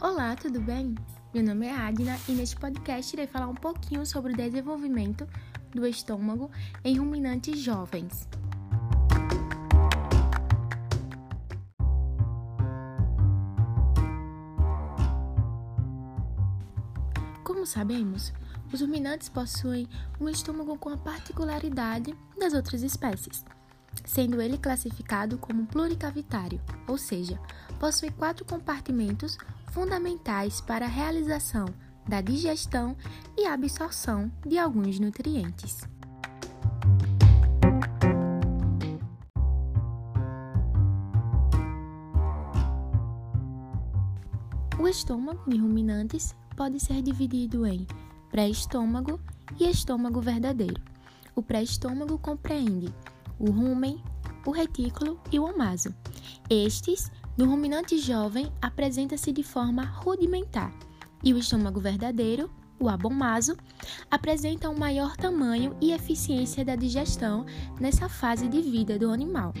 Olá, tudo bem? Meu nome é Adna e neste podcast irei falar um pouquinho sobre o desenvolvimento do estômago em ruminantes jovens. Como sabemos, os ruminantes possuem um estômago com a particularidade das outras espécies sendo ele classificado como pluricavitário, ou seja, possui quatro compartimentos fundamentais para a realização da digestão e absorção de alguns nutrientes. O estômago de ruminantes pode ser dividido em pré-estômago e estômago verdadeiro. O pré-estômago compreende o rumen, o retículo e o omaso. Estes, no ruminante jovem, apresenta-se de forma rudimentar, e o estômago verdadeiro, o abomaso, apresenta um maior tamanho e eficiência da digestão nessa fase de vida do animal.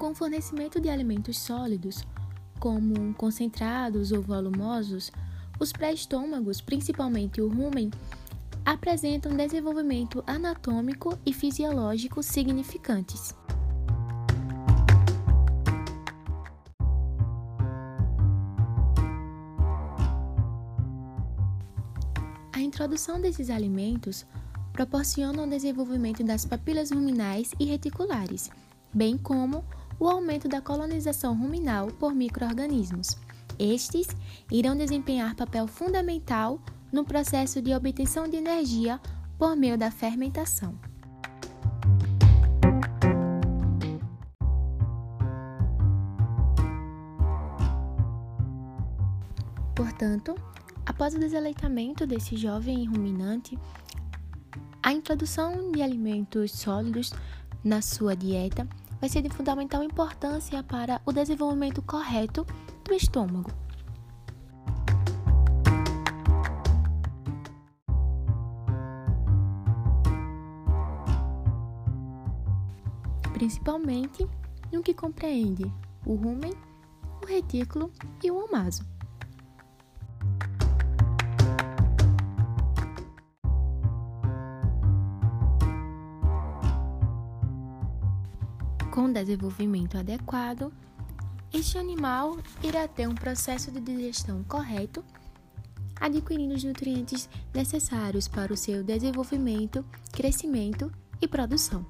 Com o fornecimento de alimentos sólidos, como concentrados ou volumosos, os pré-estômagos, principalmente o rumen, apresentam desenvolvimento anatômico e fisiológico significantes. A introdução desses alimentos proporciona o desenvolvimento das papilas ruminais e reticulares, bem como o aumento da colonização ruminal por microorganismos. Estes irão desempenhar papel fundamental no processo de obtenção de energia por meio da fermentação. Portanto, após o desaleitamento desse jovem ruminante, a introdução de alimentos sólidos na sua dieta vai ser de fundamental importância para o desenvolvimento correto do estômago. Principalmente no que compreende o rumen, o retículo e o omaso. Com desenvolvimento adequado, este animal irá ter um processo de digestão correto, adquirindo os nutrientes necessários para o seu desenvolvimento, crescimento e produção.